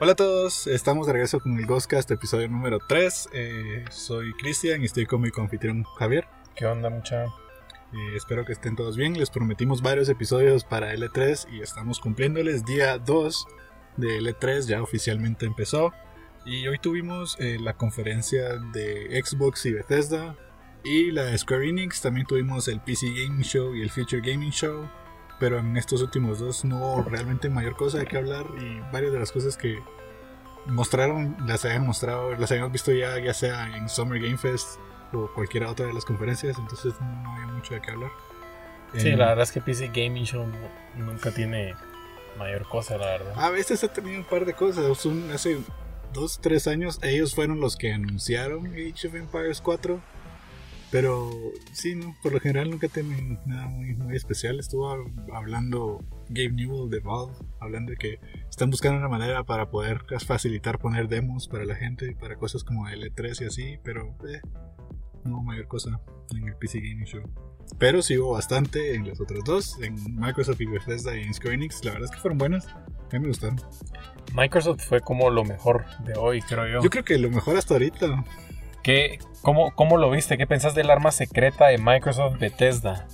Hola a todos, estamos de regreso con el Ghostcast, episodio número 3. Eh, soy Cristian y estoy con mi confitrión Javier. ¿Qué onda, mucha? Eh, espero que estén todos bien. Les prometimos varios episodios para L3 y estamos cumpliéndoles. Día 2 de L3 ya oficialmente empezó. Y hoy tuvimos eh, la conferencia de Xbox y Bethesda. Y la de Square Enix. También tuvimos el PC Gaming Show y el Future Gaming Show. Pero en estos últimos dos no hubo realmente mayor cosa de que hablar. Y varias de las cosas que mostraron las habían mostrado, las habíamos visto ya, ya sea en Summer Game Fest o cualquiera otra de las conferencias. Entonces no había mucho de qué hablar. Sí, Eh, la verdad es que PC Gaming Show nunca tiene mayor cosa, la verdad. A veces ha tenido un par de cosas. Un- hace dos, tres años ellos fueron los que anunciaron Age of Empires 4. Pero sí, no, por lo general nunca tienen nada muy, muy especial. Estuvo hab- hablando Gabe Newell de Valve, hablando de que están buscando una manera para poder facilitar poner demos para la gente, para cosas como L3 y así, pero eh, no mayor cosa en el PC Gaming Show. Pero sí hubo bastante en las otras dos, en Microsoft y Bethesda y en Square Enix. La verdad es que fueron buenas. A mí me gustaron. Microsoft fue como lo mejor de hoy, creo yo. Yo creo que lo mejor hasta ahorita. ¿Qué, cómo, ¿Cómo lo viste? ¿Qué pensás del arma secreta de Microsoft Bethesda?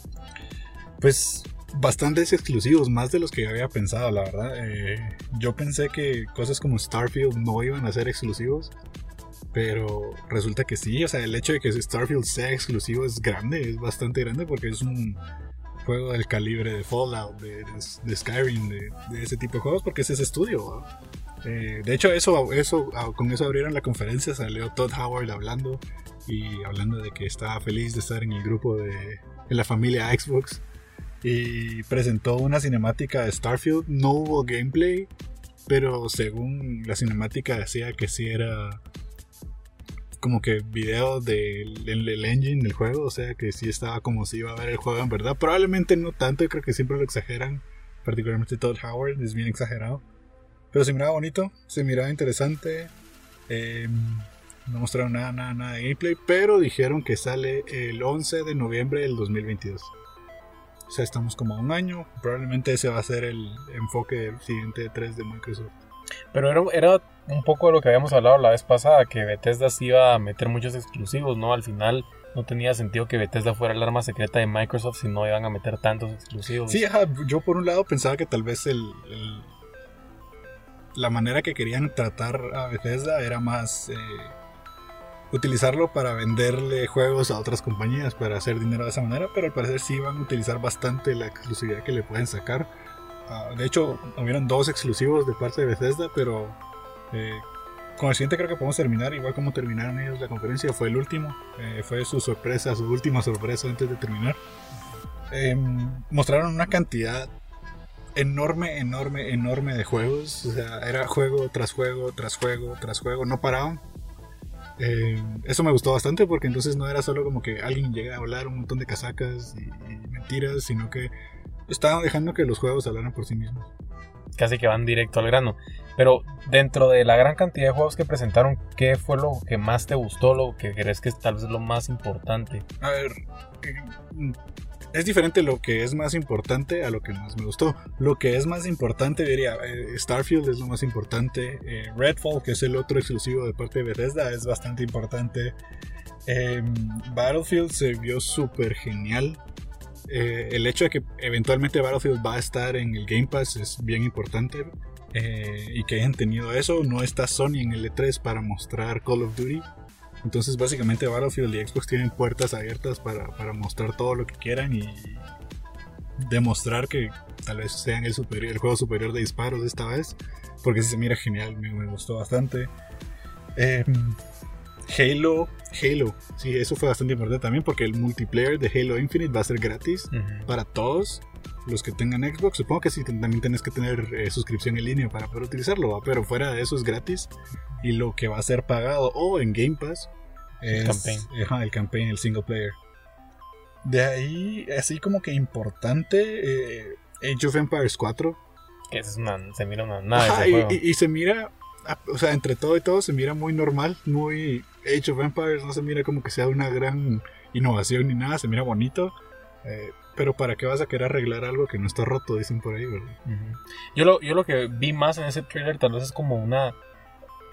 Pues bastantes exclusivos, más de los que había pensado, la verdad. Eh, yo pensé que cosas como Starfield no iban a ser exclusivos. Pero resulta que sí, o sea, el hecho de que Starfield sea exclusivo es grande, es bastante grande porque es un juego del calibre de Fallout, de, Skyrim, de, ese tipo de juegos, porque es ese estudio. Eh, de hecho, eso, eso, ah, con eso abrieron la conferencia, salió Todd Howard hablando y hablando de que estaba feliz de estar en el grupo de, de la familia Xbox y presentó una cinemática de Starfield. No hubo gameplay, pero según la cinemática decía que sí era como que video del del- del engine del juego, o sea que sí estaba como si iba a ver el juego en verdad. Probablemente no tanto, creo que siempre lo exageran, particularmente Todd Howard, es bien exagerado. Pero se miraba bonito, se miraba interesante. eh, no mostraron nada, nada, nada de gameplay, pero dijeron que sale el 11 de noviembre del 2022. O sea, estamos como a un año. Probablemente ese va a ser el enfoque del siguiente 3 de Microsoft. Pero era, era un poco de lo que habíamos hablado la vez pasada, que Bethesda sí iba a meter muchos exclusivos, ¿no? Al final no tenía sentido que Bethesda fuera el arma secreta de Microsoft si no iban a meter tantos exclusivos. Sí, ajá, yo por un lado pensaba que tal vez el, el- la manera que querían tratar a Bethesda era más eh, utilizarlo para venderle juegos a otras compañías para hacer dinero de esa manera, pero al parecer sí van a utilizar bastante la exclusividad que le pueden sacar. Ah, de hecho, hubieron dos exclusivos de parte de Bethesda, pero eh, con el siguiente creo que podemos terminar igual como terminaron ellos la conferencia. Fue el último, eh, fue su sorpresa, su última sorpresa antes de terminar. Em, mostraron una cantidad enorme, enorme, enorme de juegos. O sea, era juego tras juego, tras juego, tras juego, no paraban. Eh, eso me gustó bastante porque entonces no era solo como que alguien llega a hablar un montón de casacas y, y mentiras, sino que estaban dejando que los juegos hablaran por sí mismos. casi que van directo al grano. Pero dentro de la gran cantidad de juegos que presentaron, ¿qué fue lo que más te gustó? Lo que crees que es tal vez lo más importante. A ver, eh, es diferente lo que es más importante a lo que más me gustó. Lo que es más importante, diría, eh, Starfield es lo más importante. eh, Redfall, que es el otro exclusivo de parte de Bethesda, es bastante importante. Eh, Battlefield se vio súper genial. Eh, el hecho de que eventualmente Battlefield va a estar en el Game Pass es bien importante. y que hayan tenido eso. No está Sony en el E3 para mostrar Call of Duty. Entonces básicamente Battlefield y Xbox tienen puertas abiertas para, para mostrar todo lo que quieran y demostrar que tal vez sean el, superior, el juego superior de disparos esta vez. Porque se mira genial, me, me gustó bastante. Eh, Halo, Halo, sí, eso fue bastante importante también porque el multiplayer de Halo Infinite va a ser gratis para todos los que tengan Xbox. Supongo que sí, también tienes que tener eh, suscripción en línea para poder utilizarlo, ¿va? pero fuera de eso es gratis. Y lo que va a ser pagado o en Game Pass es campaign. el campaign, el single player. De ahí, así como que importante, eh, Age of Empires 4. Que es una, se mira una nada Ajá, ese y, juego. y- y se mira, ah, o sea, entre todo y todo se mira muy normal, muy Age of Empires, no se mira como que sea una gran innovación ni nada, se mira bonito. Eh, pero ¿para qué vas a querer arreglar algo que no está roto? Dicen por ahí, ¿verdad? yo, lo, yo lo que vi más en ese trailer tal vez es como una...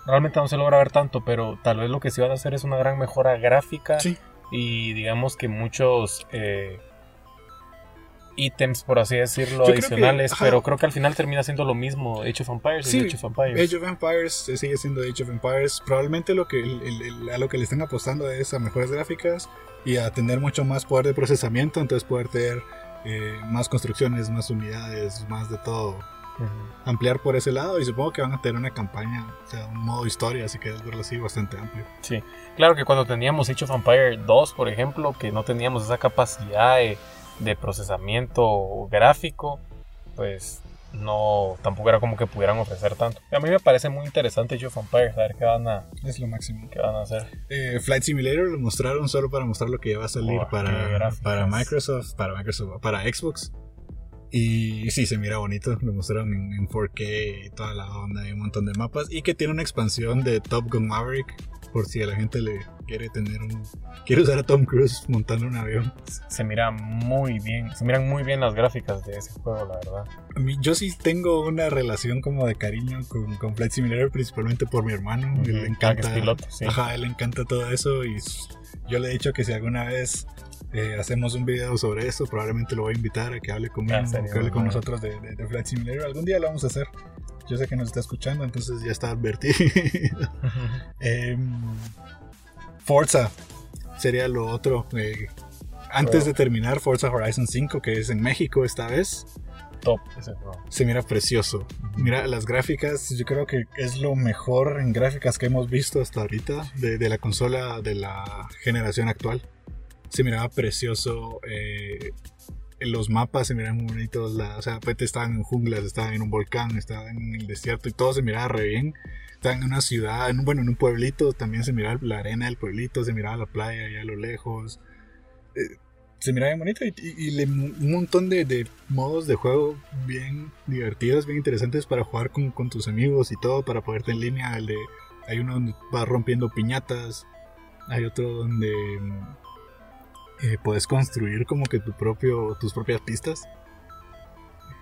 Realmente no se logra ver tanto, pero tal vez lo que sí van a hacer es una gran mejora gráfica. Sí. Y digamos que muchos... Eh, ítems, por así decirlo, Yo creo que- adicionales, pero creo que al final termina siendo lo mismo. Age of Empires Sí, y Age of Empires. Age of Empires sigue siendo Age of Empires. Probablemente lo que el- el- a lo que le están apostando es a mejores gráficas y a tener mucho más poder de procesamiento, entonces poder tener eh, más construcciones, más unidades, más de todo. Ujú. Ampliar por ese lado y supongo que van a tener una campaña, o sea, un modo historia, así que es verlo así bastante amplio. Sí, claro que cuando teníamos Age of Empire 2, por ejemplo, que no teníamos esa capacidad de, de procesamiento gráfico, pues no, tampoco era como que pudieran ofrecer tanto. A mí me parece muy interesante Age of Empires, a ver qué van a, Es lo máximo. qué van a hacer. Eh, Flight Simulator lo mostraron solo para mostrar lo que ya va a salir Oh, para, para Microsoft, para Microsoft, para Xbox. Y sí, se mira bonito, lo mostraron en, en 4K y toda la onda y un montón de mapas. Y que tiene una expansión de Top Gun Maverick, por si a la gente le quiere tener un... Quiere usar a Tom Cruise montando un avión. Se mira muy bien, se miran muy bien las gráficas de ese juego, la verdad. A mí- yo sí tengo una relación como de cariño con, con Flight Simulator, principalmente por mi hermano. Ujú, Él le ah, encanta. piloto, sí. Ajá, él le encanta todo eso y yo le he dicho que si alguna vez eh, hacemos un video sobre eso, probablemente lo voy a invitar a que hable conmigo, Ah, que hable con nosotros de, de, de Flight Simulator. Algún día lo vamos a hacer. Yo sé que nos está escuchando, entonces ya está advertido. Em, Forza sería lo otro. eh, antes de terminar, Forza Horizon 5, que es en México esta vez, Top ese juego. se mira precioso. Mira, las gráficas, yo creo que es lo mejor en gráficas que hemos visto hasta ahorita de, de la consola de la generación actual. Se miraba precioso. eh, los mapas se miraban muy bonitos. La, o sea, pues, estaban en junglas, estaban en un volcán, estaban en el desierto y todo se miraba re bien. Estaban en una ciudad, en, un- bueno, en un pueblito, también se miraba la arena del pueblito, se miraba la playa allá a lo lejos. Eh, se miraba bien bonito y, y- y le- un montón de, de modos de juego bien divertidos, bien interesantes para jugar con, con tus amigos y todo, para poderte en línea. El de, hay uno donde vas rompiendo piñatas, hay otro donde eh, puedes construir como que tu propio, tus propias pistas.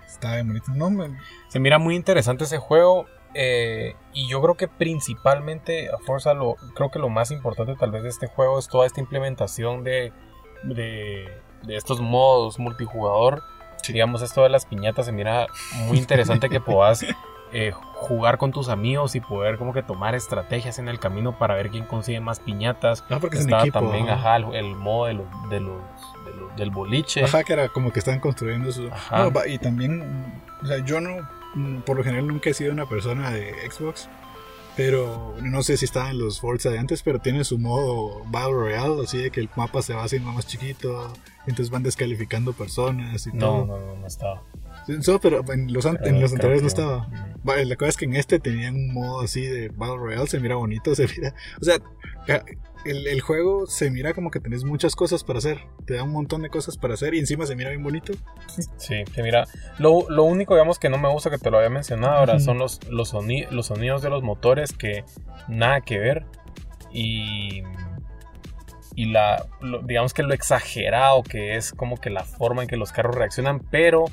Está bien bonito. No, me- Se mira muy interesante ese juego. eh, y yo creo que principalmente a Forza lo, creo que lo más importante tal vez de este juego es toda esta implementación de, de, de estos modos multijugador. Sí. Digamos, esto de las piñatas se mira muy interesante que puedas eh, jugar con tus amigos y poder como que tomar estrategias en el camino para ver quién consigue más piñatas. Ah, porque es en Estaba equipo. también, ajá. ajá, el, el modo de los, de los, de los- del boliche. Ajá, que era como que estaban construyendo su... Ajá. No, y también, o sea, yo no, mm, por lo general nunca he sido una persona de Xbox, pero no sé si estaba en los Forza de antes, pero tiene su modo Battle Royale, así de que el mapa se va haciendo más chiquito, entonces van descalificando personas y No, todo. no, no, no estaba. No, pero en los, an- en los anteriores no estaba. La cosa es que en este tenían un modo así de Battle Royale, se mira bonito, se mira... O sea, ca- el, el juego se mira como que tenés muchas cosas para hacer, te da un montón de cosas para hacer y encima se mira bien bonito. Sí, que mira, lo, lo único, digamos, que no me gusta que te lo había mencionado ahora son los, los, soni- los sonidos de los motores que nada que ver. Y, y la, lo- digamos que lo exagerado que es como que la forma en que los carros reaccionan, pero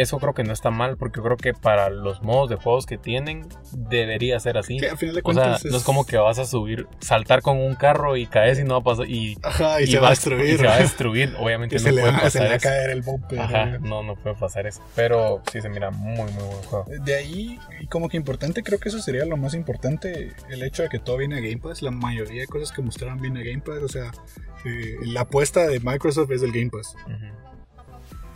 eso creo que no está mal porque creo que para los modos de juegos que tienen debería ser así. Que al final de O sea, cuentas no es como que vas a subir, saltar con un carro y caes y no va a pasar. Y, Ajá, y, se va a destruir. y se va a destruir. Obviamente Y no se, le va, se le pasar va a caer el bumper. Ajá, no, no puede pasar eso. Pero sí se mira muy, muy buen juego. De ahí, y como que importante, creo que eso sería lo más importante, el hecho de que todo viene a Game Pass. La mayoría de cosas que mostraron viene a Game Pass. O sea, eh, la apuesta de Microsoft es el Game Pass. Ujú.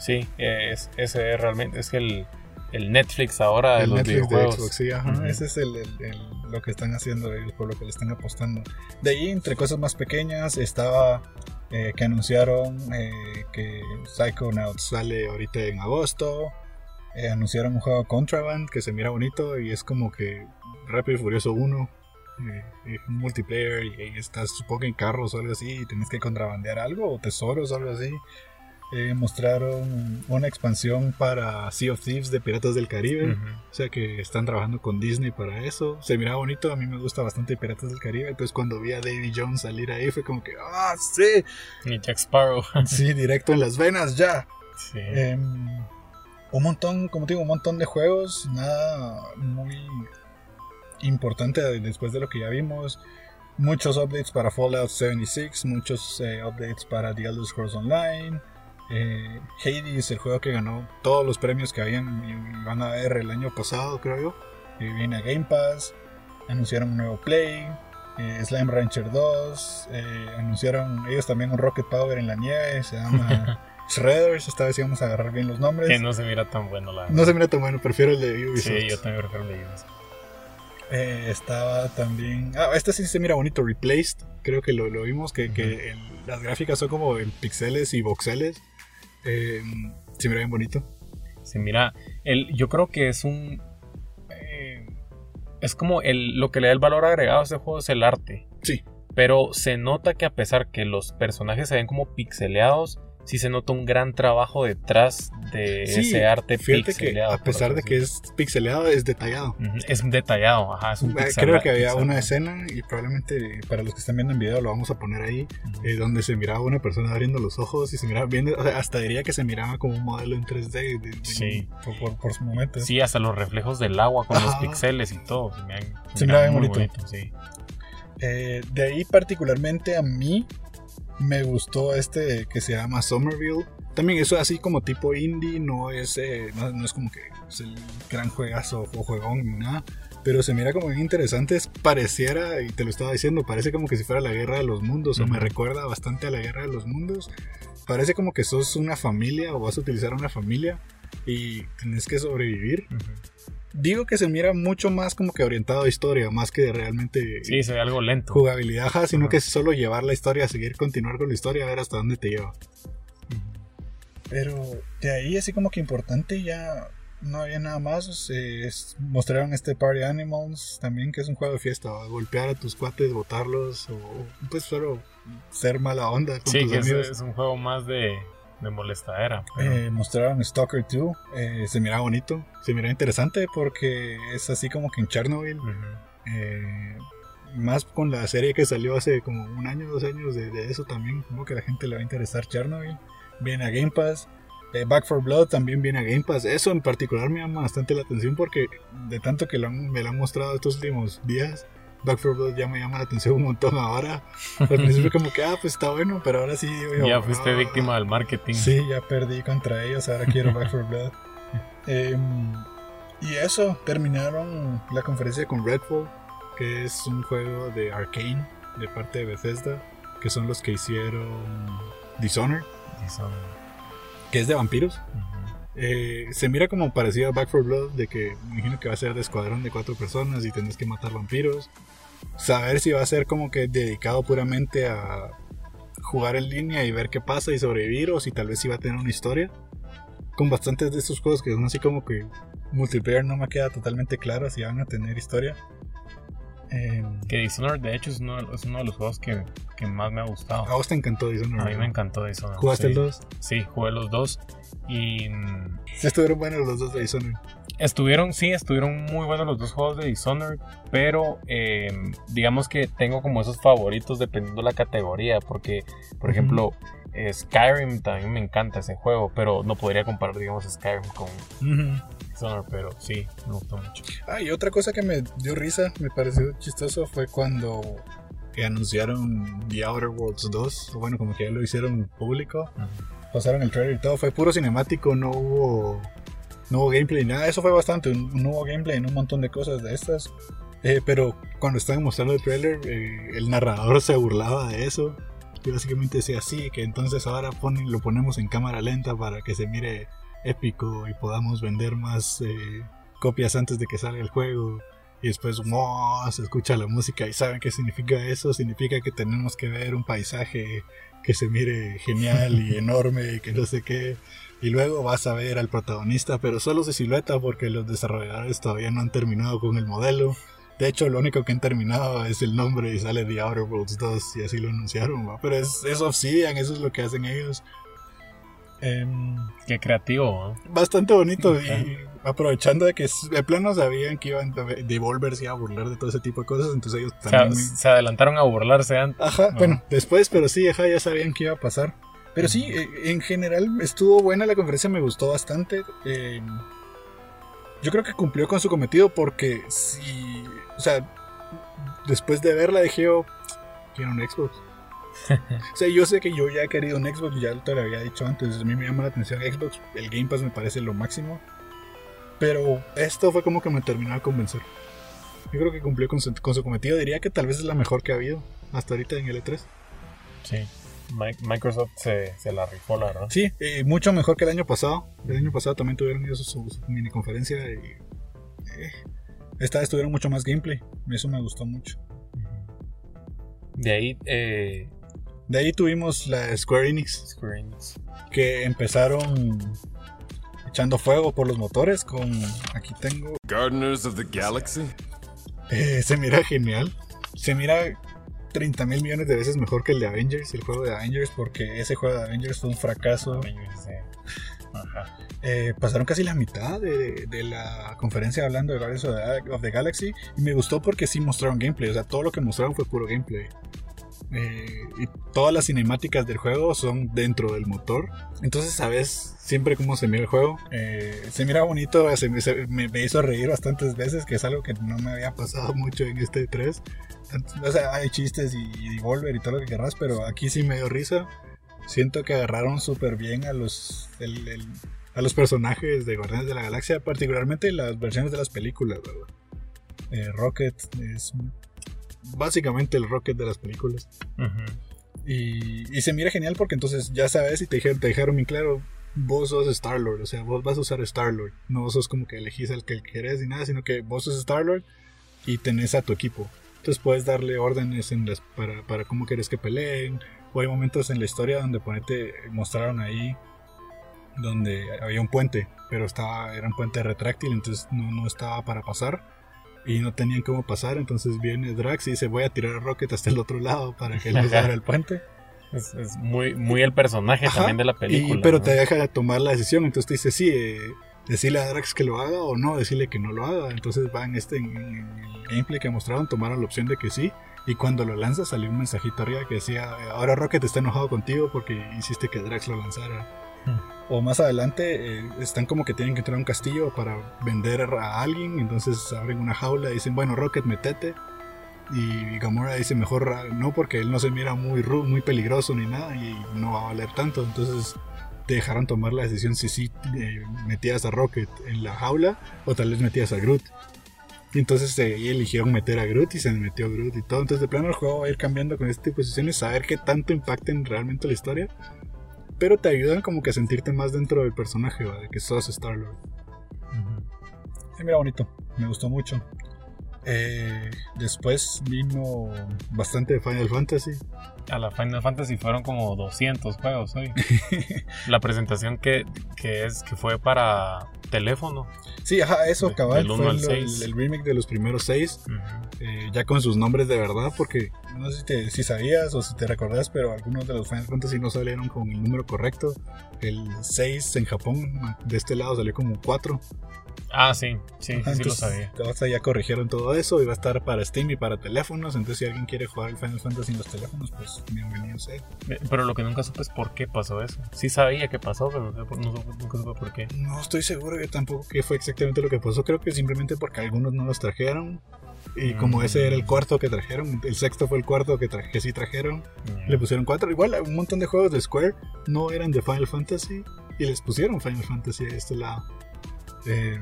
Sí, es, ese es realmente es el, el Netflix ahora de el los Netflix de. Xbox, sí, ajá. Ese es el, el- el- lo que están haciendo ellos, por lo que le están apostando. De ahí, entre cosas más pequeñas, estaba eh, que anunciaron eh, que Psychonauts sale ahorita en agosto. Eh, anunciaron un juego Contraband que se mira bonito y es como que Rápido y Furioso 1. eh, un multiplayer y, y estás supongo en carros o algo así y tenés que contrabandear algo o tesoros o algo así. Eh, mostraron una expansión para Sea of Thieves de Piratas del Caribe. O sea que están trabajando con Disney para eso. Se mira bonito, a mí me gusta bastante Piratas del Caribe. Entonces cuando vi a Davy Jones salir ahí fue como que, ¡ah, sí! Y Jack Sparrow. sí, directo en las venas, ya. Sí. Em, un montón, como te digo, un montón de juegos. Nada muy importante después de lo que ya vimos. Muchos updates para Fallout 76, muchos eh, updates para The Elder Scrolls Online. Eh, Hades, el juego que ganó todos los premios que habían y van a ver el año pasado, creo yo. Eh, viene a Game Pass. Anunciaron un nuevo Play. Eh, Slime Rancher 2. anunciaron ellos también un Rocket Power en la nieve. Se llama Shredders. Esta vez íbamos a agarrar bien los nombres. Que no se mira tan bueno, la No se mira tan bueno, prefiero el de Ubisoft. Sí, yo también prefiero el de Ubisoft. estaba también. Ah, este sí se mira bonito, Replaced. Creo que lo, lo vimos, que, que las gráficas son como en pixeles y voxeles. Eh, se mira bien bonito. Se mira, el, yo creo que es un... Eh, es como el, lo que le da el valor agregado a este juego es el arte. Sí. Pero se nota que a pesar que los personajes se ven como pixeleados, sí se nota un gran trabajo detrás de ese arte pixeleado. a pesar de que es pixeleado, es detallado. Es detallado, ajá. Es un eh, Creo que había una escena, y probablemente para los que están viendo en video lo vamos a poner ahí, eh, donde se miraba una persona abriendo los ojos y se miraba viendo, hasta diría que se miraba como un modelo en 3D. sí. Por, por, su momento. Sí, hasta los reflejos del agua con los pixeles y todo. Se, miraba bien bonito. sí. Eh, de ahí particularmente a mí me gustó este que se llama Somerville. También eso así como tipo indie, no es, eh, no, es como que es el gran juegazo o juegón ni nada. Pero se mira como bien interesante. Pareciera, y te lo estaba diciendo, parece como que si fuera la guerra de los mundos. O me recuerda bastante a la guerra de los mundos. Parece como que sos una familia o vas a utilizar una familia y tenés que sobrevivir digo que se mira mucho más como que orientado a historia, más que realmente. Sí, se ve algo lento. Jugabilidad, sino que es solo llevar la historia, seguir, continuar con la historia, a ver hasta dónde te lleva. Pero de ahí, así como que importante, ya no había nada más. mostraron este Party Animals también, que es un juego de fiesta. Golpear a tus cuates, botarlos, o pues solo ser mala onda con sí, que es un juego más de de molestadera. Eh, mostraron Stalker 2, eh, se mira bonito, se mira interesante porque es así como que en Chernobyl. Eh, más con la serie que salió hace como un año, dos años de, eso también, como que a la gente le va a interesar Chernobyl. Viene a Game Pass. Back for Blood también viene a Game Pass. Eso en particular me llama bastante la atención porque de tanto que me lo han mostrado estos últimos días, Back 4 Blood ya me llama la atención un montón ahora. Al principio como que, ah, pues está bueno, pero ahora sí. ya fuiste ah". víctima del marketing. Sí, ya perdí contra ellos, ahora quiero Back 4 Blood. Y eso, terminaron la conferencia con Redfall, que es un juego de Arkane, de parte de Bethesda, que son los que hicieron Dishonored. Dishonored. Que es de vampiros. Eh, se mira como parecido a Back 4 Blood, de que me imagino que va a ser de escuadrón de cuatro personas y tenés que matar vampiros saber si va a ser como que dedicado puramente a jugar en línea y ver qué pasa y sobrevivir o si tal vez iba a tener una historia. Con bastantes de estos juegos que son así como que multiplayer no me queda totalmente claro si van a tener historia. Em, que Dishonored de hecho es uno, es uno de los juegos que, que, más me ha gustado. ¿A vos te encantó Dishonored? A mí me encantó Dishonored. ¿Jugaste el 2? Sí, jugué los dos y... Sí estuvieron buenos los dos de Dishonored. Estuvieron, sí, estuvieron muy buenos los dos juegos de Dishonored, pero eh, digamos que tengo como esos favoritos dependiendo de la categoría, porque, por ejemplo, Skyrim también me encanta ese juego, pero no podría comparar, digamos, Skyrim con Pero sí, me gustó mucho. Ah, y otra cosa que me dio risa, me pareció chistoso, fue cuando anunciaron The Outer Worlds 2, o bueno, como que ya lo hicieron público, pasaron el trailer y todo, fue puro cinemático, no hubo no hubo gameplay, nada, eso fue bastante, un nuevo gameplay en un montón de cosas de estas. Eh, pero cuando estaban mostrando el trailer, eh, el narrador se burlaba de eso. Y básicamente decía así, que entonces ahora ponen, lo ponemos en cámara lenta para que se mire épico y podamos vender más eh, copias antes de que salga el juego. Y después se escucha la música y saben qué significa eso. Significa que tenemos que ver un paisaje que se mire genial y enorme y que no sé qué. Y luego vas a ver al protagonista, pero solo de silueta porque los desarrolladores todavía no han terminado con el modelo. De hecho, lo único que han terminado es el nombre y sale The Outer Worlds 2 y así lo anunciaron. Pero es, es Obsidian, eso es lo que hacen ellos. Em, qué creativo. Bastante bonito. Y aprovechando de que de plano sabían que iban Devolver se iba a burlar de todo ese tipo de cosas, entonces ellos también... Se, adelantaron a burlarse antes. Ajá, bueno, después, pero sí, ajá, ya sabían que iba a pasar. Pero sí, eh, en general estuvo buena la conferencia, me gustó bastante. Em, yo creo que cumplió con su cometido porque si, o sea, después de verla dije, oh, quiero un Xbox. o sea, yo sé que yo ya he querido un Xbox, ya te lo había dicho antes, a mí me llama la atención Xbox, el Game Pass me parece lo máximo. Pero esto fue como que me terminó de convencer. Yo creo que cumplió con su, cometido, diría que tal vez es la mejor que ha habido hasta ahorita en el E3. Sí. Microsoft se, la rifó, la verdad. Sí, eh, mucho mejor que el año pasado. El año pasado también tuvieron su, su, mini conferencia y eh, esta vez tuvieron mucho más gameplay. Eso me gustó mucho. De ahí, eh, de ahí tuvimos la Square Enix, Square Enix, que empezaron echando fuego por los motores con aquí tengo Gardeners of the Galaxy. se mira genial. Se mira 30 mil millones de veces mejor que el de Avengers, el juego de Avengers, porque ese juego de Avengers fue un fracaso. Eh, pasaron casi la mitad de, la conferencia hablando de Guardians of the, Galaxy y me gustó porque sí mostraron gameplay, o sea, todo lo que mostraron fue puro gameplay. Eh, y todas las cinemáticas del juego son dentro del motor. Entonces sabes siempre cómo se mira el juego. Eh, se mira bonito, me, me, hizo reír bastantes veces, que es algo que no me había pasado mucho en este 3. O sea, hay chistes y, Volver y todo lo que querrás, pero aquí sí me dio risa. Siento que agarraron súper bien a los, a los personajes de Guardianes de la Galaxia, particularmente las versiones de las películas, eh, Rocket es básicamente el Rocket de las películas. y, se mira genial porque entonces ya sabes y te dijeron, te dijeron bien claro, vos sos Star-Lord, o sea, vos vas a usar Star-Lord. No sos como que elegís al que querés ni nada, sino que vos sos Star-Lord y tenés a tu equipo. Entonces puedes darle órdenes en las, para, para cómo quieres que peleen. O hay momentos en la historia donde ponete, mostraron ahí donde había un puente, pero estaba, era un puente retráctil, entonces no, no estaba para pasar y no tenían cómo pasar. Entonces viene Drax y dice: Voy a tirar a Rocket hasta el otro lado para que él abra el puente. Es, muy, muy el personaje también de la película. pero te deja tomar la decisión, entonces te dice: Sí, eh, decirle a Drax que lo haga o no, decirle que no lo haga. Entonces va en este en, el gameplay que mostraron, tomaron la opción de que sí. Y cuando lo lanza salió un mensajito arriba que decía, ahora Rocket está enojado contigo porque hiciste que Drax lo lanzara. Hmm. O más adelante eh, están como que tienen que entrar a un castillo para vender a alguien. Entonces abren una jaula y dicen, bueno Rocket, metete. Y Gamora dice, mejor no porque él no se mira muy, muy peligroso ni nada y no va a valer tanto. Entonces te dejaron tomar la decisión si sí eh, metías a Rocket en la jaula o tal vez metías a Groot. Y entonces eh, eligieron meter a Groot y se metió Groot y todo. Entonces de plano el juego va a ir cambiando con este tipo de decisiones, saber qué tanto impacten realmente la historia. Pero te ayudan como que a sentirte más dentro del personaje, de que sos Star-Lord. mira bonito, me gustó mucho. Eh, después vino bastante de Final Fantasy. A la Final Fantasy fueron como 200 juegos hoy. la presentación que, es que fue para teléfono. Sí, ajá, eso cabal fue el, remake de los primeros seis. Eh, ya con sus nombres de verdad, porque no sé si, te, si sabías o si te recordás, pero algunos de los Final Fantasy no salieron con el número correcto. El 6 en Japón, de este lado salió como 4. Ah, sí, sí, sí lo sabía. ya corrigieron todo eso y va a estar para Steam y para teléfonos. Entonces, si alguien quiere jugar Final Fantasy en los teléfonos, pues bienvenido sea. Pero lo que nunca supe es por qué pasó eso. Sí sabía que pasó, pero no, nunca supe por qué. No estoy seguro yo tampoco qué fue exactamente lo que pasó. Creo que simplemente porque algunos no los trajeron. Y como ese era el mm. cuarto que trajeron, el sexto fue el cuarto que, que sí trajeron, le pusieron cuatro. Igual, un montón de juegos de Square no eran de Final Fantasy y les pusieron Final Fantasy a este lado. Eh,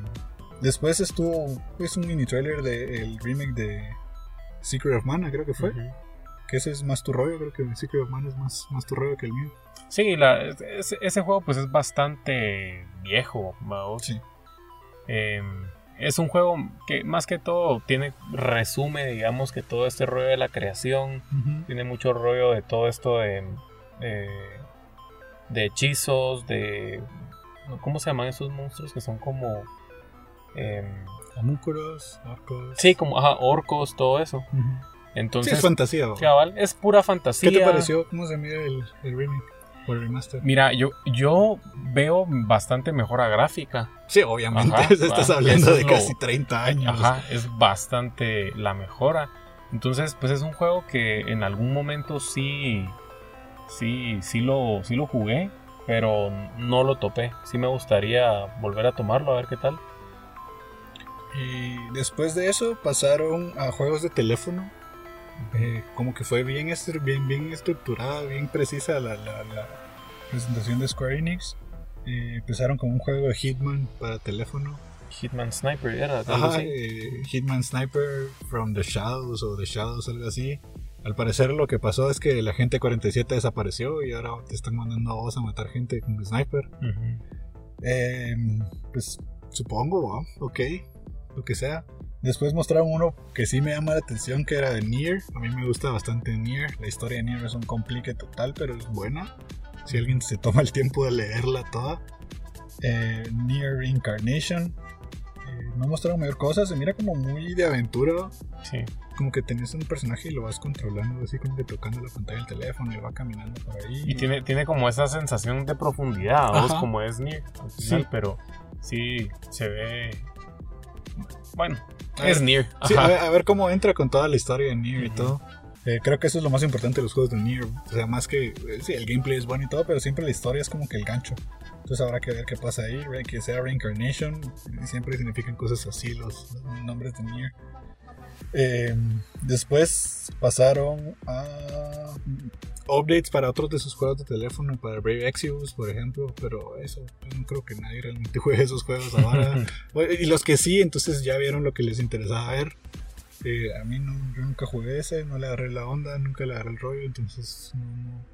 después estuvo pues, un mini trailer del remake de Secret of Mana, creo que fue. Que ese es más tu rollo, creo que Secret of Mana es más, más tu rollo que el mío. Sí, ese, juego pues es bastante viejo, Sí. Em, es un juego que más que todo tiene resume, digamos, que todo este rollo de la creación, tiene mucho rollo de todo esto de, de hechizos, de ¿Cómo se llaman esos monstruos que son como. Eh, orcos. Sí, como ajá, orcos, todo eso. Entonces, sí, es fantasía. Chaval, es pura fantasía. ¿Qué te pareció? ¿Cómo se mide el, remake? por el remaster. Mira, yo, yo veo bastante mejora gráfica. Sí, obviamente. Ajá, Estás va, hablando de lo- casi 30 años. Ajá, es bastante la mejora. Entonces, pues es un juego que en algún momento sí, sí, sí lo, sí lo jugué, pero no lo topé. Sí me gustaría volver a tomarlo a ver qué tal. Y después de eso pasaron a juegos de teléfono. Eh, como que fue bien, bien, bien estructurada, bien precisa la, la- la presentación de Square Enix. Eh, empezaron con un juego de Hitman para teléfono. Hitman Sniper era Ajá, eh, Hitman Sniper from the Shadows o The Shadows, algo así. Al parecer lo que pasó es que la gente 47 desapareció y ahora te están mandando a vos a matar gente con Sniper. Ujú. Eh, pues supongo, ok, lo que sea. Después mostraron uno que sí me llama la atención, que era de Nier. A mí me gusta bastante Nier. La historia de Nier es un complique total, pero es buena. Si alguien se toma el tiempo de leerla toda. Eh, Nier Reincarnation. Eh, no mostraron mayor cosa, se mira como muy de aventura. Sí. Como que tenés un personaje y lo vas controlando, así como que tocando la pantalla del teléfono y va caminando por ahí. Y tiene, tiene como esa sensación de profundidad, ¿vos? Como es Nier al final, Sí. pero sí se ve. Bueno, A es ver, Nier. Sí, a ver, a ver cómo entra con toda la historia de Nier y Ujú. todo. Eh, creo que eso es lo más importante de los juegos de Nier. O sea, más que. eh, sí, el gameplay es bueno y todo, pero siempre la historia es como que el gancho. Entonces habrá que ver qué pasa ahí. Que sea Reincarnation. y Siempre significan cosas así los, los nombres de Nier. Eh, después pasaron a. Updates para otros de sus juegos de teléfono, para Brave Exvius, por ejemplo, pero eso, yo no creo que nadie realmente juegue esos juegos ahora. Bueno, y los que sí, entonces ya vieron lo que les interesaba ver. Eh, a mí no, yo nunca jugué ese, no le agarré la onda, nunca le agarré el rollo, entonces no, no-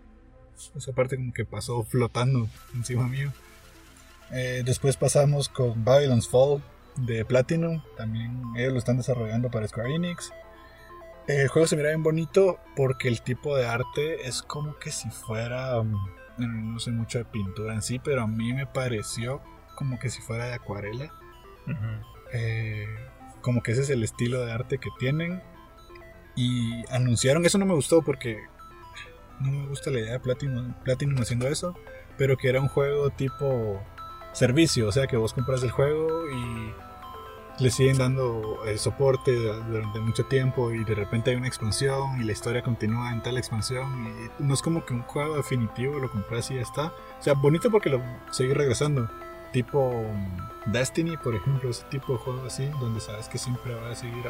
esa parte como que pasó flotando encima mío. Eh, después pasamos con Babylon's Fall de Platinum, también ellos lo están desarrollando para Square Enix. El juego se mira bien bonito porque el tipo de arte es como que si fuera, um, no sé mucho de pintura en sí, pero a mí me pareció como que si fuera de acuarela. Eh, como que ese es el estilo de arte que tienen. Y anunciaron, eso no me gustó porque no me gusta la idea de Platinum, Platinum haciendo eso, pero que era un juego tipo servicio, o sea que vos compras el juego y le siguen dando eh, soporte durante mucho tiempo y de repente hay una expansión y la historia continúa en tal expansión y no es como que un juego definitivo lo compras y ya está. O sea, bonito porque lo seguís regresando tipo um, Destiny, por ejemplo, ese tipo de juego así, donde sabes que siempre va a seguir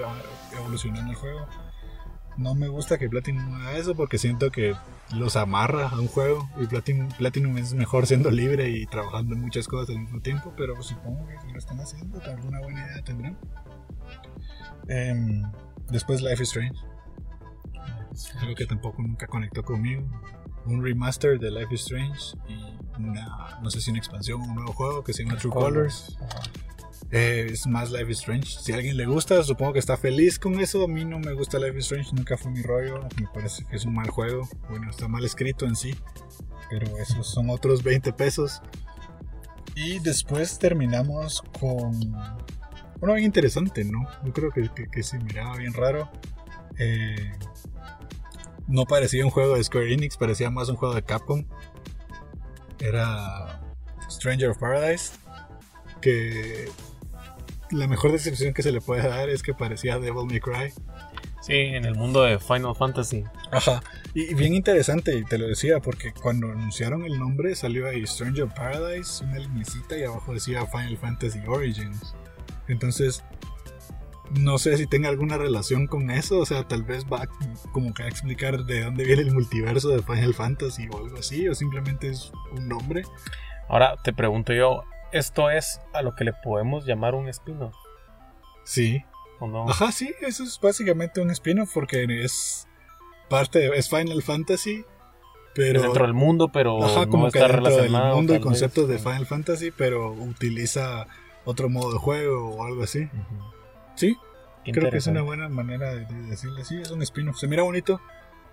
evolucionando el juego. No me gusta que Platinum haga eso porque siento que los amarra a un juego y Platinum, Platinum es mejor siendo libre y trabajando en muchas cosas al mismo tiempo, pero supongo que si lo están haciendo, alguna buena idea tendrán. Em, después Life is Strange, algo que tampoco nunca conectó conmigo. Un remaster de Life is Strange y una, no sé si una expansión o un nuevo juego que se llama True Colors. Es más Life is Strange. Si a alguien le gusta, supongo que está feliz con eso. A mí no me gusta Life is Strange, nunca fue mi rollo. Me parece que es un mal juego. Bueno, está mal escrito en sí. Pero esos son otros 20 pesos. Y después terminamos con. Uno bien interesante, ¿no? Yo creo que, que, que se miraba bien raro. Eh, no parecía un juego de Square Enix, parecía más un juego de Capcom. Era Stranger of Paradise. Que la mejor descripción que se le puede dar es que parecía Devil May Cry. Sí, en el mundo de Final Fantasy. Ajá. Y bien interesante, y te lo decía, porque cuando anunciaron el nombre salió ahí Stranger Paradise, una linecita y abajo decía Final Fantasy Origins. Entonces, no sé si tenga alguna relación con eso, o sea, tal vez va como que a explicar de dónde viene el multiverso de Final Fantasy o algo así, o simplemente es un nombre. Ahora te pregunto yo, ¿esto es a lo que le podemos llamar un spin-off? Sí. ¿O no? Ajá, sí, eso es básicamente un spin-off porque es parte de, es Final Fantasy, pero Es dentro del mundo, pero Ajá, como no que está dentro del relacionado. mundo y conceptos de. Final Fantasy, pero utiliza otro modo de juego o algo así. Sí, Qué creo que es una buena manera de, de decirle así, es un spin-off. Se mira bonito.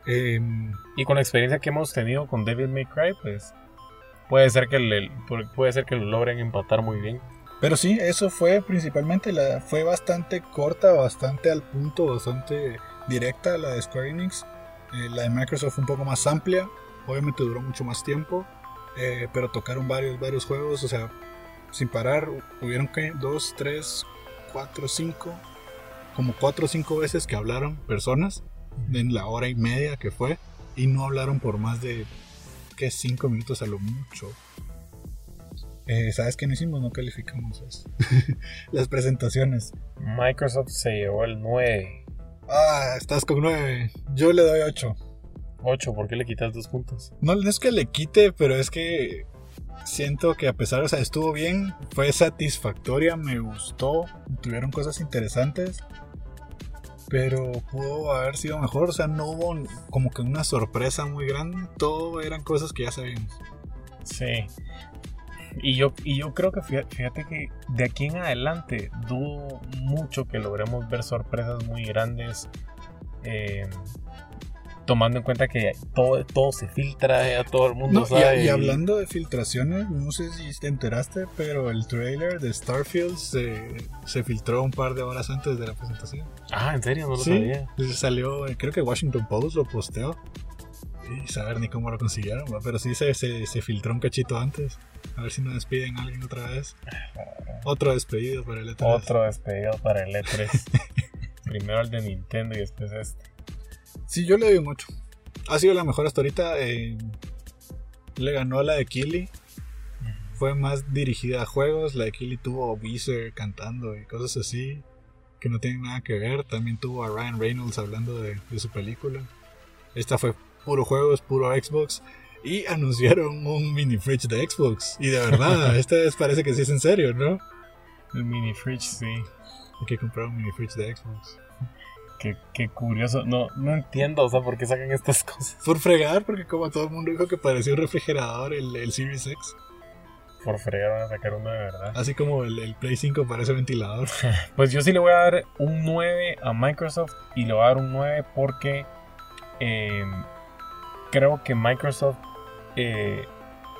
Eh, Y con la experiencia que hemos tenido con Devil May Cry, pues puede ser que puede ser que lo logren empatar muy bien. pero sí, eso fue principalmente, la, fue bastante corta, bastante al punto, bastante directa la de Square Enix. Eh, la de Microsoft fue un poco más amplia, obviamente duró mucho más tiempo. Eh, pero tocaron varios, varios juegos, o sea, sin parar. Hubieron que dos, tres, cuatro, cinco, como cuatro o cinco veces que hablaron personas en la hora y media que fue y no hablaron por más de que cinco minutos a lo mucho. Eh, ¿Sabes qué no hicimos? No calificamos eso. las presentaciones. Microsoft se llevó el 9. Ah, estás con 9. Yo le doy 8. 8, ¿por qué le quitas dos puntos? No, no es que le quite, pero es que siento que a pesar, o sea, estuvo bien, fue satisfactoria, me gustó, tuvieron cosas interesantes, pero pudo haber sido mejor, o sea, no hubo como que una sorpresa muy grande, todo eran cosas que ya sabíamos. Sí. Y yo, y yo creo que fíjate que de aquí en adelante dudo mucho que logremos ver sorpresas muy grandes. Eh, tomando en cuenta que todo, todo se filtra, todo el mundo sabe. Y, hablando de filtraciones, no sé si te enteraste, pero el trailer de Starfield se, se filtró un par de horas antes de la presentación. Ah, ¿en serio? No lo sabía. Salió, creo que Washington Post lo posteó. Y saber ni cómo lo consiguieron, pero sí se, se, se, filtró un cachito antes. A ver si nos despiden a alguien otra vez. Otro despedido para el E3. Otro despedido para el E3. Primero el de Nintendo y después este. Sí, yo le doy mucho. Ha sido la mejor hasta ahorita. Eh, le ganó a la de Kili. Fue más dirigida a juegos. La de Kili tuvo a Weezer cantando y cosas así. Que no tienen nada que ver. También tuvo a Ryan Reynolds hablando de, su película. Esta fue puro juegos, puro Xbox. Y anunciaron un mini fridge de Xbox. Y de verdad, esta vez parece que sí es en serio, ¿no? El mini fridge, sí. Hay que comprar un mini fridge de Xbox. Qué, curioso. No, no entiendo, o sea, por qué sacan estas cosas. Por fregar, porque como todo el mundo dijo que parecía un refrigerador el, el Series X. Por fregar van a sacar uno de verdad. Así como el, Play 5 parece ventilador. pues yo sí le voy a dar un 9 a Microsoft y le voy a dar un 9 porque em, creo que Microsoft eh,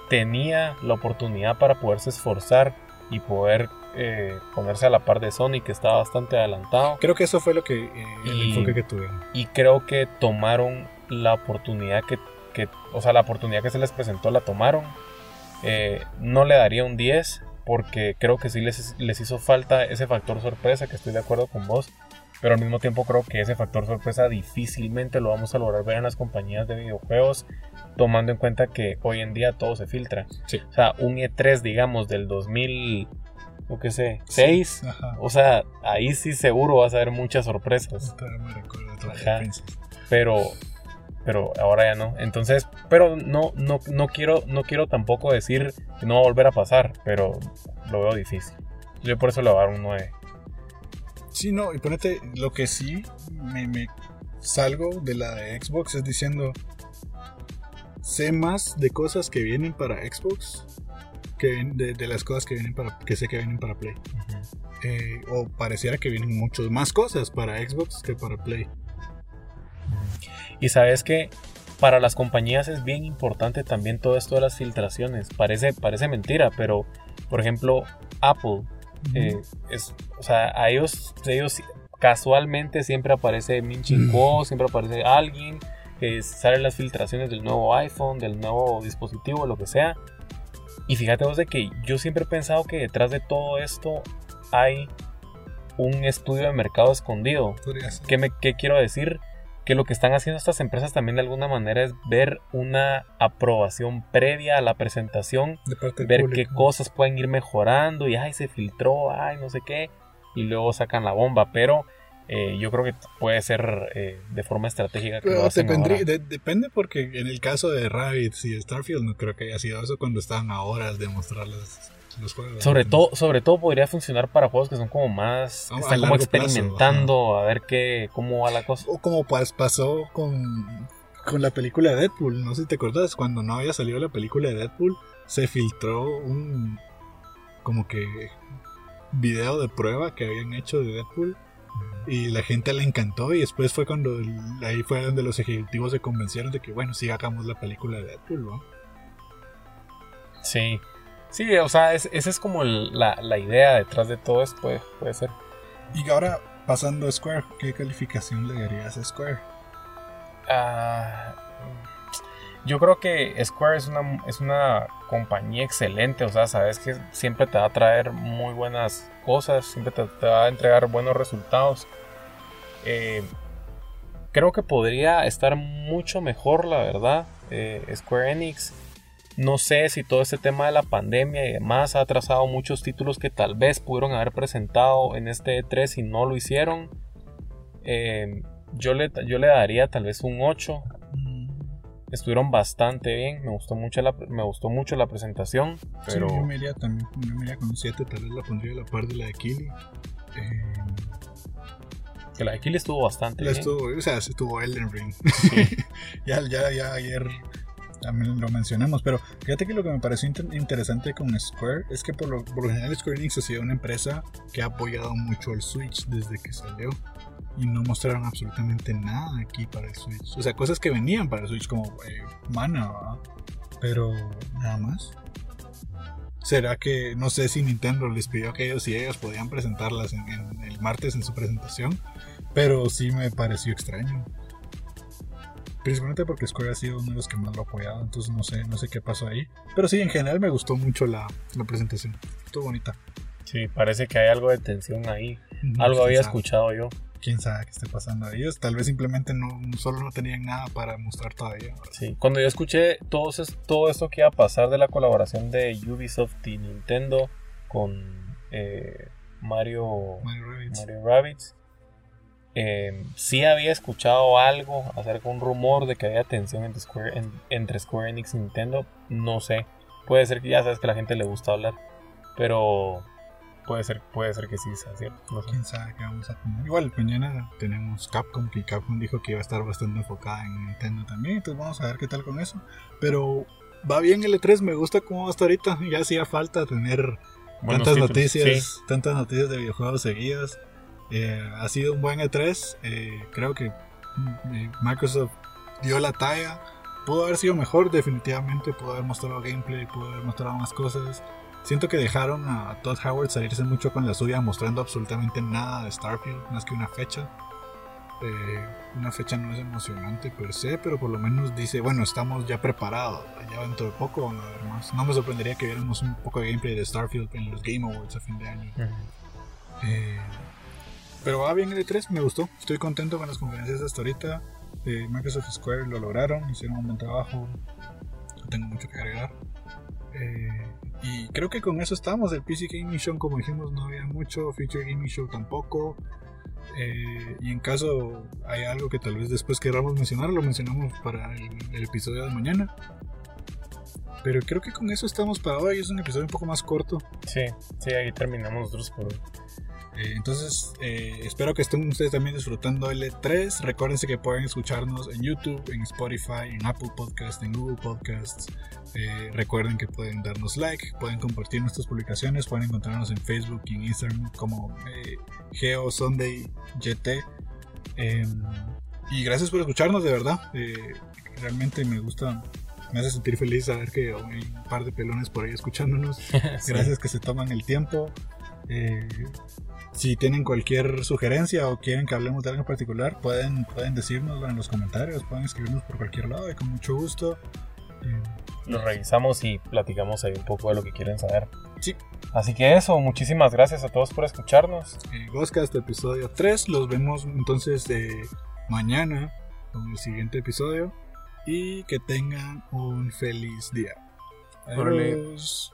tenía la oportunidad para poderse esforzar y poder eh, ponerse a la par de Sony, que estaba bastante adelantado. Creo que eso fue lo que eh, el enfoque que tuvieron. Y creo que tomaron la oportunidad que, que, o sea, la oportunidad que se les presentó la tomaron. Eh, no le daría un 10 porque creo que sí les, les hizo falta ese factor sorpresa, que estoy de acuerdo con vos. Pero al mismo tiempo creo que ese factor sorpresa difícilmente lo vamos a lograr ver en las compañías de videojuegos, tomando en cuenta que hoy en día todo se filtra. O sea, un E3, digamos, del 2000 o qué sé, seis. o sea, ahí sí seguro vas a ver muchas sorpresas. Pero, pero ahora ya no. Entonces, pero no, no, no quiero, no quiero tampoco decir que no va a volver a pasar, pero lo veo difícil. Yo por eso le voy a dar un 9. Sí, no, y ponete, lo que sí me, me salgo de la de Xbox es diciendo, sé más de cosas que vienen para Xbox que de, las cosas que vienen para que sé que vienen para Play. Eh, o pareciera que vienen muchas más cosas para Xbox que para Play. Y sabes que para las compañías es bien importante también todo esto de las filtraciones. Parece, parece mentira, pero por ejemplo, Apple, eh, es, o sea, a ellos, ellos casualmente siempre aparece Min siempre aparece alguien, que salen las filtraciones del nuevo iPhone, del nuevo dispositivo, lo que sea. Y fíjate vos de que yo siempre he pensado que detrás de todo esto hay un estudio de mercado escondido. ¿Qué, me, ¿Qué quiero decir? Que lo que están haciendo estas empresas también de alguna manera es ver una aprobación previa a la presentación, ver qué cosas pueden ir mejorando y ay se filtró, ay no sé qué, y luego sacan la bomba, pero eh, yo creo que puede ser eh, de forma estratégica. Que depende porque en el caso de Rabbit y Starfield no creo que haya sido eso cuando estaban a horas de mostrarles los juegos. Sobre todo, sobre todo podría funcionar para juegos que son como más, están como experimentando a ver qué, cómo va la cosa. O como pasó con, con la película de Deadpool, no sé si te acuerdas, cuando no había salido la película de Deadpool, se filtró un como que video de prueba que habían hecho de Deadpool y la gente le encantó y después fue cuando ahí fue donde los ejecutivos se convencieron de que bueno, sí hagamos la película de Deadpool, ¿no? Sí, sí, o sea, esa es como la, idea detrás de todo esto, puede, puede ser. Y ahora, pasando a Square, ¿qué calificación le darías a Square? Ah, Yo creo que Square es una, es una compañía excelente, o sea, sabes que siempre te va a traer muy buenas cosas, siempre te, va a entregar buenos resultados. Eh, creo que podría estar mucho mejor, la verdad, eh, Square Enix. No sé si todo este tema de la pandemia y demás ha atrasado muchos títulos que tal vez pudieron haber presentado en este E3 y no lo hicieron. Eh, yo, le, yo le daría tal vez un 8. Estuvieron bastante bien, me gustó mucho la, me gustó mucho la presentación. Pero... Sí, yo me iría también yo me iría con un 7, tal vez la pondría a la par de la de Kili. Eh, que la de Kili estuvo bastante la bien. estuvo, o sea, se estuvo Elden Ring. ya, ya, ya ayer también lo mencionamos, pero fíjate que lo que me pareció inter- interesante con Square es que por lo, por lo general Square Enix ha sido una empresa que ha apoyado mucho el Switch desde que salió y no mostraron absolutamente nada aquí para el Switch. O sea, cosas que venían para el Switch como eh, Mana, ¿verdad? pero nada más. ¿Será que no sé si Nintendo les pidió que ellos y ellos podían presentarlas en, en el martes en su presentación? Pero sí me pareció extraño. Principalmente porque Square ha sido uno de los que más lo ha apoyado, entonces no sé, no sé qué pasó ahí. Pero sí, en general me gustó mucho la, la presentación. Estuvo bonita. Sí, parece que hay algo de tensión ahí. Algo había sabe, escuchado yo. Quién sabe qué esté pasando a ellos. Tal vez simplemente no, solo no tenían nada para mostrar todavía. Sí, cuando yo escuché todo, todo esto que iba a pasar de la colaboración de Ubisoft y Nintendo con eh, Mario, Mario Rabbids. Mario Rabbids, eh, sí había escuchado algo acerca de un rumor de que había tensión entre Square, en- entre Square Enix y Nintendo. No sé, puede ser que ya sabes que a la gente le gusta hablar, pero puede ser, puede ser que sí sea cierto. No sé. Quién sabe qué vamos a tener. Igual, mañana tenemos Capcom, que Capcom dijo que iba a estar bastante enfocada en Nintendo también. Entonces vamos a ver qué tal con eso. Pero va bien el E3, me gusta cómo va hasta ahorita. Ya hacía falta tener Buenos tantas títulos, noticias, sí. tantas noticias de videojuegos seguidas. Eh, ha sido un buen E3. eh, creo que mm, eh, Microsoft dio la talla. Pudo haber sido mejor, definitivamente. Pudo haber mostrado gameplay, pudo haber mostrado más cosas. Siento que dejaron a Todd Howard salirse mucho con la suya, mostrando absolutamente nada de Starfield, más que una fecha. Eh, una fecha no es emocionante per se, pero por lo menos dice, bueno, estamos ya preparados, ya dentro de poco van a haber más. No me sorprendería que viéramos un poco de gameplay de Starfield en los Game Awards a fin de año. Eh, pero va bien el E3, me gustó. Estoy contento con las conferencias hasta ahorita. Eh, Microsoft Square lo lograron, hicieron un buen trabajo. No tengo mucho que agregar. Eh, y creo que con eso estamos. El PC Gaming Show, como dijimos, no había mucho. Future Gaming Show tampoco. Eh, y en caso hay algo que tal vez después queramos mencionar, lo mencionamos para el, episodio de mañana. Pero creo que con eso estamos para hoy. Es un episodio un poco más corto. Sí, sí, ahí terminamos nosotros por. Eh, entonces, eh, espero que estén ustedes también disfrutando el E3. Recuérdense que pueden escucharnos en YouTube, en Spotify, en Apple Podcast, en Google Podcasts. Eh, recuerden que pueden darnos like, pueden compartir nuestras publicaciones, pueden encontrarnos en Facebook y en Instagram como Geo Sunday. Eh, y gracias por escucharnos, de verdad. Realmente me gusta, me hace sentir feliz saber que hay un par de pelones por ahí escuchándonos. Sí. Gracias que se toman el tiempo. Eh, si tienen cualquier sugerencia o quieren que hablemos de algo en particular, pueden, pueden decírnoslo en los comentarios, pueden escribirnos por cualquier lado y con mucho gusto. Eh, Lo revisamos y platicamos ahí un poco de lo que quieren saber. Sí. Así que eso, muchísimas gracias a todos por escucharnos. eh, Ghostcast episodio 3, los vemos entonces eh, mañana con el siguiente episodio y que tengan un feliz día. Adiós.